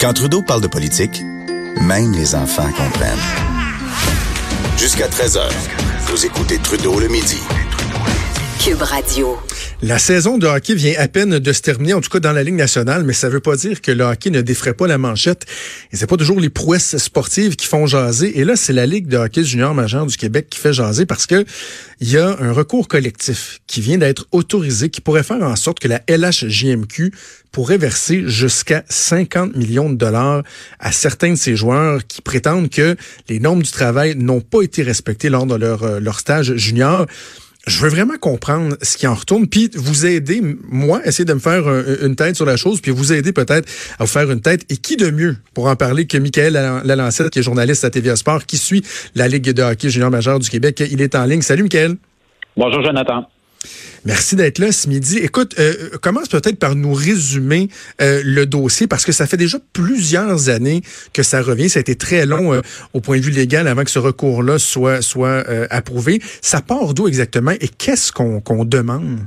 Quand Trudeau parle de politique, même les enfants comprennent. Jusqu'à 13h, vous écoutez Trudeau le midi. Cube Radio. La saison de hockey vient à peine de se terminer, en tout cas dans la Ligue nationale, mais ça veut pas dire que le hockey ne défraie pas la manchette. Et c'est pas toujours les prouesses sportives qui font jaser. Et là, c'est la Ligue de hockey junior majeur du Québec qui fait jaser parce que il y a un recours collectif qui vient d'être autorisé qui pourrait faire en sorte que la LHJMQ pourrait verser jusqu'à 50 millions de dollars à certains de ces joueurs qui prétendent que les normes du travail n'ont pas été respectées lors de leur, euh, leur stage junior je veux vraiment comprendre ce qui en retourne, puis vous aider, moi, essayer de me faire une tête sur la chose, puis vous aider peut-être à vous faire une tête. Et qui de mieux pour en parler que Michael Lalancette, qui est journaliste à TVA Sport, qui suit la Ligue de hockey junior majeur du Québec. Il est en ligne. Salut, Michael. Bonjour, Jonathan. Merci d'être là ce midi. Écoute, euh, commence peut-être par nous résumer euh, le dossier parce que ça fait déjà plusieurs années que ça revient. Ça a été très long euh, au point de vue légal avant que ce recours-là soit, soit euh, approuvé. Ça part d'où exactement et qu'est-ce qu'on qu'on demande?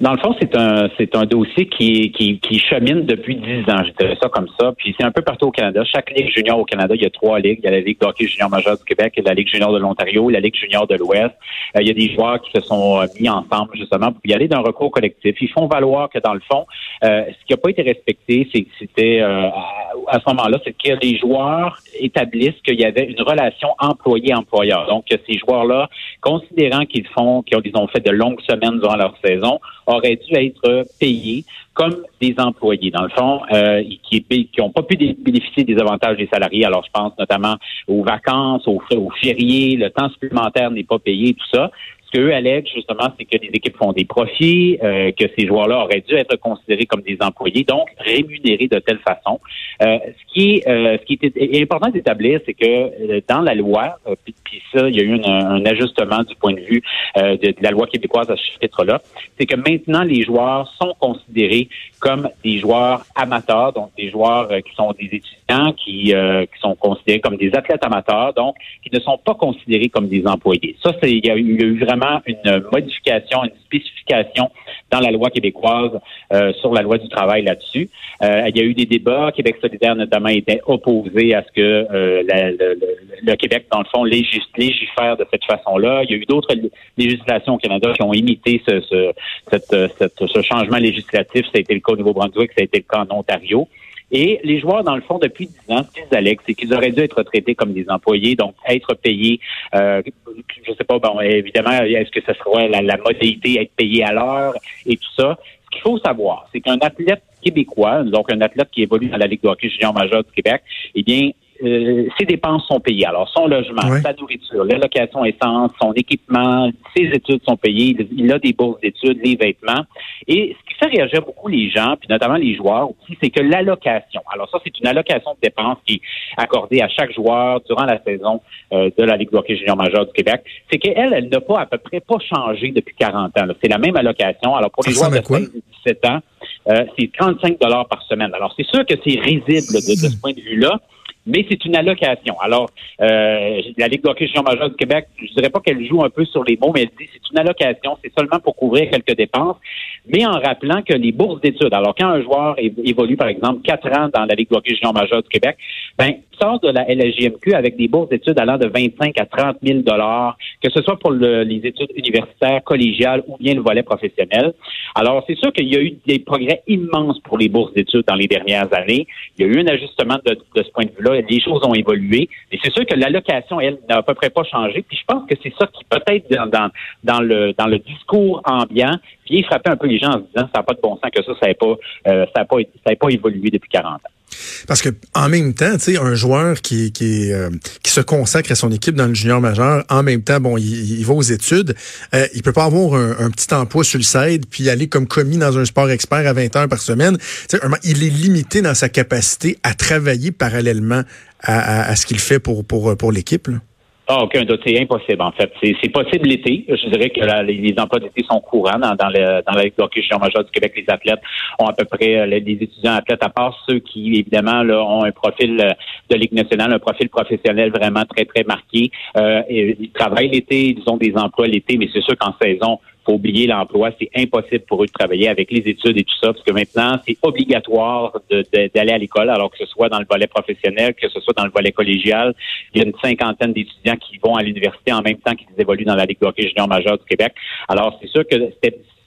Dans le fond, c'est un c'est un dossier qui, qui, qui chemine depuis dix ans, je dirais ça comme ça. Puis c'est un peu partout au Canada. Chaque ligue junior au Canada, il y a trois ligues. Il y a la Ligue d'hockey junior majeur du Québec, la Ligue junior de l'Ontario, la Ligue junior de l'Ouest. Euh, il y a des joueurs qui se sont euh, mis ensemble justement pour y aller d'un recours collectif. Ils font valoir que dans le fond, euh, ce qui n'a pas été respecté, c'est que c'était à, ce moment-là, c'est que les joueurs établissent qu'il y avait une relation employé-employeur. Donc ces joueurs-là, considérant qu'ils font, qu'ils ont fait de longues semaines durant leur saison, auraient dû être payés comme des employés, dans le fond, euh, qui n'ont pas pu bénéficier des avantages des salariés. Alors, je pense notamment aux vacances, aux, aux fériés, le temps supplémentaire n'est pas payé, tout ça qu'eux allèguent, justement, c'est que les équipes font des profits, euh, que ces joueurs-là auraient dû être considérés comme des employés, donc rémunérés de telle façon. Euh, ce qui euh, ce qui est important d'établir, c'est que dans la loi, puis, ça, il y a eu un, ajustement du point de vue de, la loi québécoise à ce titre-là, c'est que maintenant les joueurs sont considérés comme des joueurs amateurs, donc des joueurs qui sont des étudiants, qui, qui sont considérés comme des athlètes amateurs, donc qui ne sont pas considérés comme des employés. Ça, c'est il y a eu vraiment une modification, une spécification dans la loi québécoise euh, sur la loi du travail là-dessus. Euh, il y a eu des débats. Québec solidaire, notamment, était opposé à ce que euh, le, Québec, dans le fond, légifère de cette façon-là. Il y a eu d'autres législations au Canada qui ont imité ce, ce changement législatif. Ça a été le cas au Nouveau-Brunswick, ça a été le cas en Ontario. Et les joueurs, dans le fond, depuis 10 ans, ce qu'ils Alex, c'est qu'ils auraient dû être traités comme des employés, donc être payés, euh, je sais pas, bon, évidemment, est-ce que ce sera la, la modalité, être payé à l'heure et tout ça. Ce qu'il faut savoir, c'est qu'un athlète québécois, donc un athlète qui évolue dans la Ligue de hockey junior majeur du Québec, eh bien, euh, ses dépenses sont payées. Alors, son logement, sa nourriture, l'allocation essence, son équipement, ses études sont payées. Il a des bourses d'études, les vêtements. Et ce qui fait réagir beaucoup les gens, puis notamment les joueurs aussi, c'est que l'allocation. Alors ça, c'est une allocation de dépenses qui est accordée à chaque joueur durant la saison euh, de la Ligue de hockey junior majeur du Québec. C'est qu'elle, elle n'a pas à peu près pas changé depuis 40 ans. C'est la même allocation. Alors pour les joueurs de 17 ans, euh, c'est 35 dollars par semaine. Alors c'est sûr que c'est risible de ce point de vue-là mais c'est une allocation. Alors, euh, la Ligue d'hockey junior majeur du Québec, je dirais pas qu'elle joue un peu sur les mots, mais elle dit c'est une allocation, c'est seulement pour couvrir quelques dépenses, mais en rappelant que les bourses d'études, alors quand un joueur évolue, par exemple, quatre ans dans la Ligue d'hockey junior majeur du Québec, ben, sort de la LGMQ avec des bourses d'études allant de 25 à 30 000 dollars, que ce soit pour les études universitaires, collégiales ou bien le volet professionnel. Alors, c'est sûr qu'il y a eu des progrès immenses pour les bourses d'études dans les dernières années. Il y a eu un ajustement de ce point de vue-là les choses ont évolué. Mais c'est sûr que l'allocation, elle, n'a à peu près pas changé. Puis je pense que c'est ça qui peut-être dans, le dans le discours ambiant vient frapper un peu les gens en se disant ça n'a pas de bon sens que ça, ça n'a pas, euh, pas évolué depuis 40 ans. Parce que en même temps, tu sais, un joueur qui qui, euh, qui se consacre à son équipe dans le junior majeur, en même temps, bon, il, va aux études, euh, il peut pas avoir un, petit emploi sur le side puis aller comme commis dans un sport expert à 20 heures par semaine. Tu sais, il est limité dans sa capacité à travailler parallèlement à, à, ce qu'il fait pour pour pour l'équipe. Ah, aucun doute. C'est impossible, en fait. C'est possible l'été. Je dirais que les, emplois d'été sont courants dans, dans, le, dans la Ligue majeur du Québec. Les athlètes ont à peu près, euh, les, étudiants athlètes, à part ceux qui, évidemment, là, ont un profil euh, de Ligue nationale, un profil professionnel vraiment très, très marqué. Euh, ils travaillent l'été, ils ont des emplois l'été, mais c'est sûr qu'en saison, faut oublier l'emploi. C'est impossible pour eux de travailler avec les études et tout ça, parce que maintenant, c'est obligatoire d'aller à l'école, alors que ce soit dans le volet professionnel, que ce soit dans le volet collégial. Il y a une cinquantaine d'étudiants qui vont à l'université en même temps qu'ils évoluent dans la Ligue de hockey junior majeur du Québec. Alors, c'est sûr que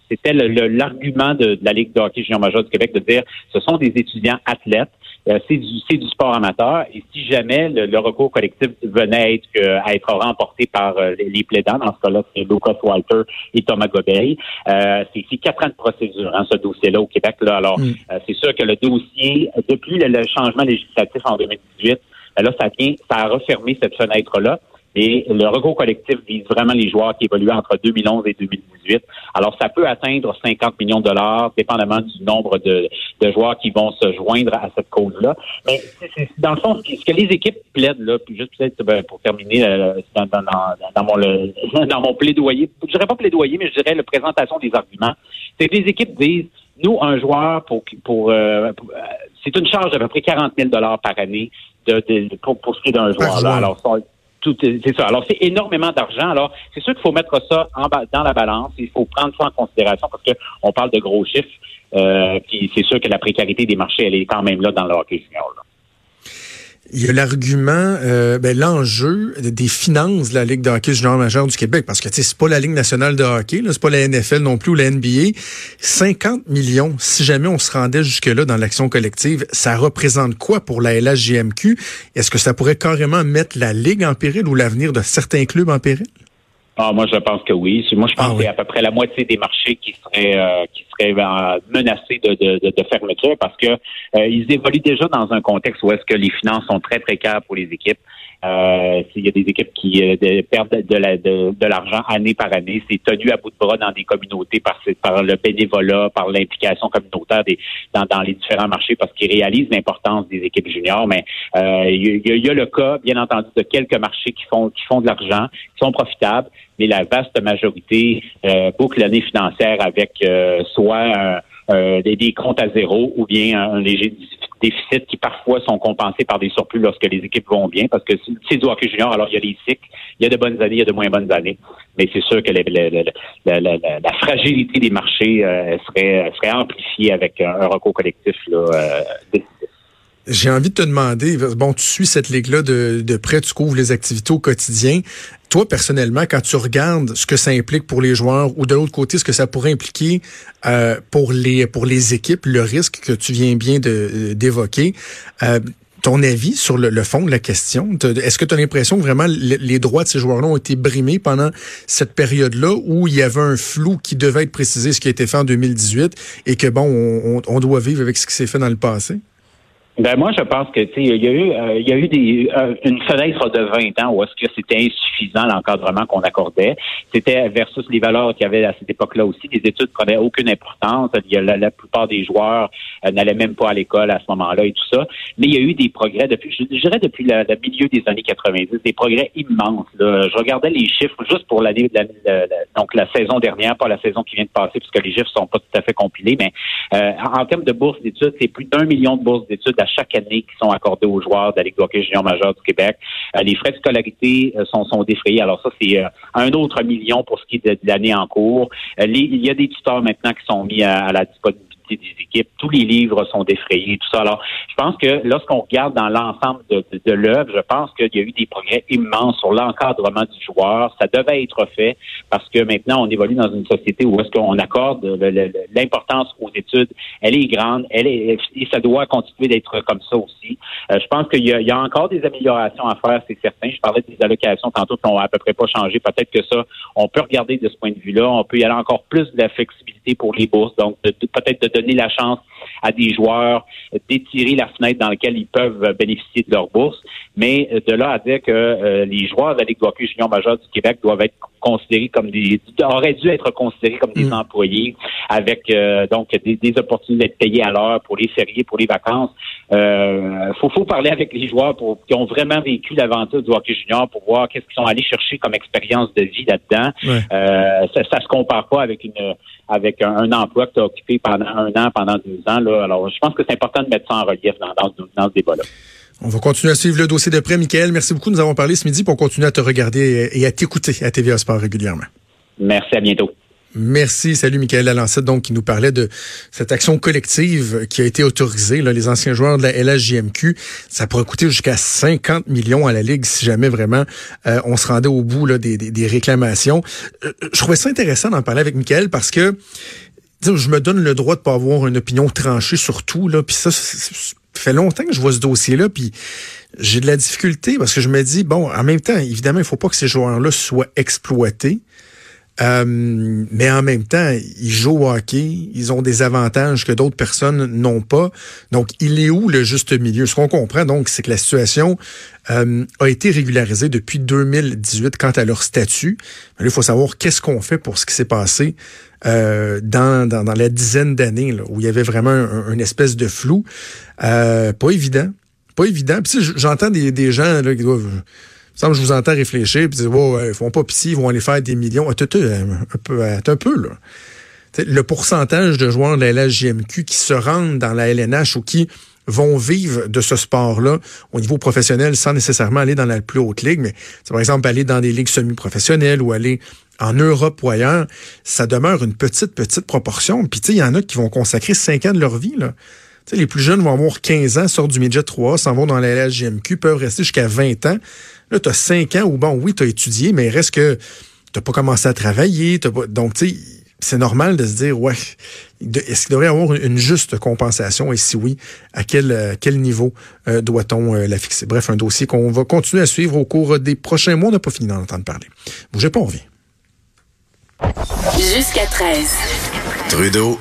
c'était l'argument de, la Ligue de hockey junior majeur du Québec de dire ce sont des étudiants athlètes c'est du, du sport amateur. Et si jamais le, recours collectif venait être, euh, à être remporté par euh, les, plaidants, dans ce cas-là, c'est Lucas Walter et Thomas Gobeil, c'est quatre ans de procédure, hein, ce dossier-là au Québec. Là. Alors, mm. c'est sûr que le dossier, depuis le, changement législatif en 2018, là, ça vient, ça a refermé cette fenêtre-là. Et le recours collectif vise vraiment les joueurs qui évoluent entre 2011 et 2018. Alors, ça peut atteindre 50 millions de dollars, dépendamment du nombre de, joueurs qui vont se joindre à cette cause-là. Mais dans le fond, ce que les équipes plaident, là, puis juste peut-être ben, pour terminer euh, dans, dans, mon, dans mon plaidoyer, je dirais pas plaidoyer, mais je dirais la présentation des arguments, c'est que les équipes disent, nous, un joueur, pour, pour, euh, euh, c'est une charge d'à peu près 40 000 dollars par année de, pour, pour ce qui est d'un joueur. Là. Alors, c'est ça. Alors, c'est énormément d'argent. Alors, c'est sûr qu'il faut mettre ça en, dans la balance. Il faut prendre ça en considération parce qu'on parle de gros chiffres. Euh, puis c'est sûr que la précarité des marchés, elle est quand même là dans le hockey. Là. Il y a l'argument, euh, ben, l'enjeu des finances de la Ligue de hockey junior majeur du Québec, parce que c'est pas la Ligue nationale de hockey, c'est pas la NFL non plus ou la NBA. 50 millions, si jamais on se rendait jusque-là dans l'action collective, ça représente quoi pour la LHJMQ? Est-ce que ça pourrait carrément mettre la Ligue en péril ou l'avenir de certains clubs en péril? Ah, moi, je pense que oui. Moi, je pense ah, qu'il y a à peu près la moitié des marchés qui seraient euh, qui seraient euh, menacés de, de, de, fermeture parce que euh, ils évoluent déjà dans un contexte où est-ce que les finances sont très précaires pour les équipes. Euh, il y a des équipes qui euh, perdent de, l'argent année par année. C'est tenu à bout de bras dans des communautés par, par le bénévolat, par l'implication communautaire des, dans, dans, les différents marchés parce qu'ils réalisent l'importance des équipes juniors. Mais euh, il y, a, le cas, bien entendu, de quelques marchés qui font qui font de l'argent, qui sont profitables, mais la vaste majorité euh, boucle l'année financière avec soit des, comptes à zéro ou bien un léger déficits qui parfois sont compensés par des surplus lorsque les équipes vont bien, parce que c'est du hockey junior, alors il y a des cycles, il y a de bonnes années, il y a de moins bonnes années, mais c'est sûr que la, fragilité des marchés euh, serait, serait amplifiée avec un, recours collectif là, euh, j'ai envie de te demander, bon, tu suis cette ligue-là de, de près, tu couvres les activités au quotidien. Toi, personnellement, quand tu regardes ce que ça implique pour les joueurs ou de l'autre côté, ce que ça pourrait impliquer euh, pour les pour les équipes, le risque que tu viens bien d'évoquer, euh, ton avis sur le, fond de la question, est-ce que tu as l'impression que vraiment les, droits de ces joueurs-là ont été brimés pendant cette période-là où il y avait un flou qui devait être précisé, ce qui a été fait en 2018, et que bon, on, on doit vivre avec ce qui s'est fait dans le passé? Ben moi, je pense que tu sais, il y a eu, euh, il y a eu des, euh, une fenêtre de 20 ans où est-ce que c'était insuffisant l'encadrement qu'on accordait. C'était versus les valeurs qu'il y avait à cette époque-là aussi. Les études prenaient aucune importance. Il y a, la, plupart des joueurs euh, n'allaient même pas à l'école à ce moment-là et tout ça. Mais il y a eu des progrès depuis, je dirais depuis le, milieu des années 90, des progrès immenses. Je regardais les chiffres juste pour l'année, donc la saison dernière, pas la saison qui vient de passer, puisque les chiffres sont pas tout à fait compilés. Mais en, en termes de bourses d'études, c'est plus d'un million de bourses d'études chaque année qui sont accordés aux joueurs de la Ligue de hockey junior majeur du Québec. Euh, les frais de scolarité euh, sont, sont défrayés. Alors ça, c'est euh, un autre million pour ce qui est de, l'année en cours. il y a des tuteurs maintenant qui sont mis à la disponibilité des équipes. Tous les livres sont défrayés, tout ça. Alors, je pense que lorsqu'on regarde dans l'ensemble de, de, l'œuvre, je pense qu'il y a eu des progrès immenses sur l'encadrement du joueur. Ça devait être fait parce que maintenant, on évolue dans une société où est-ce qu'on accorde l'importance aux études. Elle est grande, elle est, et ça doit continuer d'être comme ça aussi. Euh, je pense qu'il y, y, a encore des améliorations à faire, c'est certain. Je parlais des allocations tantôt qui n'ont à peu près pas changé. Peut-être que ça, on peut regarder de ce point de vue-là. On peut y aller encore plus de la flexibilité pour les bourses. Donc, peut-être de donner la chance à des joueurs d'étirer la fenêtre dans laquelle ils peuvent bénéficier de leur bourse. Mais de là à dire que euh, les joueurs de la Ligue de hockey junior majeur du Québec doivent être considérés comme des auraient dû être considérés comme des mm. employés avec euh, donc des, opportunités d'être payés à l'heure pour les fériés, pour les vacances. Euh, faut, faut parler avec les joueurs pour, qui ont vraiment vécu l'aventure du hockey junior pour voir qu'est-ce qu'ils sont allés chercher comme expérience de vie là-dedans. Euh, ça, ça se compare pas avec une avec un, emploi que tu as occupé pendant un an, pendant deux ans. Là. Alors, je pense que c'est important de mettre ça en relief dans, dans, dans ce débat-là. On va continuer à suivre le dossier de près. Michael, merci beaucoup. Nous avons parlé ce midi pour continuer à te regarder et à t'écouter à TVA Sport régulièrement. Merci, à bientôt. Merci. Salut, Michael Lalancette, donc, qui nous parlait de cette action collective qui a été autorisée. Là, les anciens joueurs de la LHJMQ, ça pourrait coûter jusqu'à 50 millions à la Ligue si jamais vraiment euh, on se rendait au bout des, des, réclamations. Euh, je trouvais ça intéressant d'en parler avec Michael parce que je me donne le droit de pas avoir une opinion tranchée sur tout. Là, puis ça, ça fait longtemps que je vois ce dossier-là, puis j'ai de la difficulté parce que je me dis, bon, en même temps, évidemment, il faut pas que ces joueurs-là soient exploités. Euh, mais en même temps, ils jouent au hockey, ils ont des avantages que d'autres personnes n'ont pas. Donc, il est où le juste milieu? Ce qu'on comprend, donc, c'est que la situation euh, a été régularisée depuis 2018 quant à leur statut. Mais là, il faut savoir qu'est-ce qu'on fait pour ce qui s'est passé euh, dans, dans, la dizaine d'années où il y avait vraiment une espèce de flou. pas évident. Pas évident. J'entends des, des gens là, qui doivent je vous entends réfléchir puis dire oh, ils font pas pitié, ils vont aller faire des millions. un peu, un peu là. le pourcentage de joueurs de la LHJMQ qui se rendent dans la LNH ou qui vont vivre de ce sport-là au niveau professionnel sans nécessairement aller dans la plus haute ligue, mais par exemple aller dans des ligues semi-professionnelles ou aller en Europe ou ailleurs, ça demeure une petite, petite proportion. Puis tu sais, il y en a qui vont consacrer cinq ans de leur vie. Là. les plus jeunes vont avoir 15 ans, sortent du midget 3, s'en vont dans la LHJMQ, peuvent rester jusqu'à 20 ans. Là, tu as 5 ans où, bon, oui, tu as étudié, mais reste que tu pas commencé à travailler. donc, tu sais, c'est normal de se dire, ouais, est-ce qu'il devrait y avoir une juste compensation? Et si oui, à quel, euh, quel niveau euh, doit-on euh, la fixer? Bref, un dossier qu'on va continuer à suivre au cours des prochains mois. On n'a pas fini d'en entendre parler. Bougez pas, on revient. Jusqu'à 13. Trudeau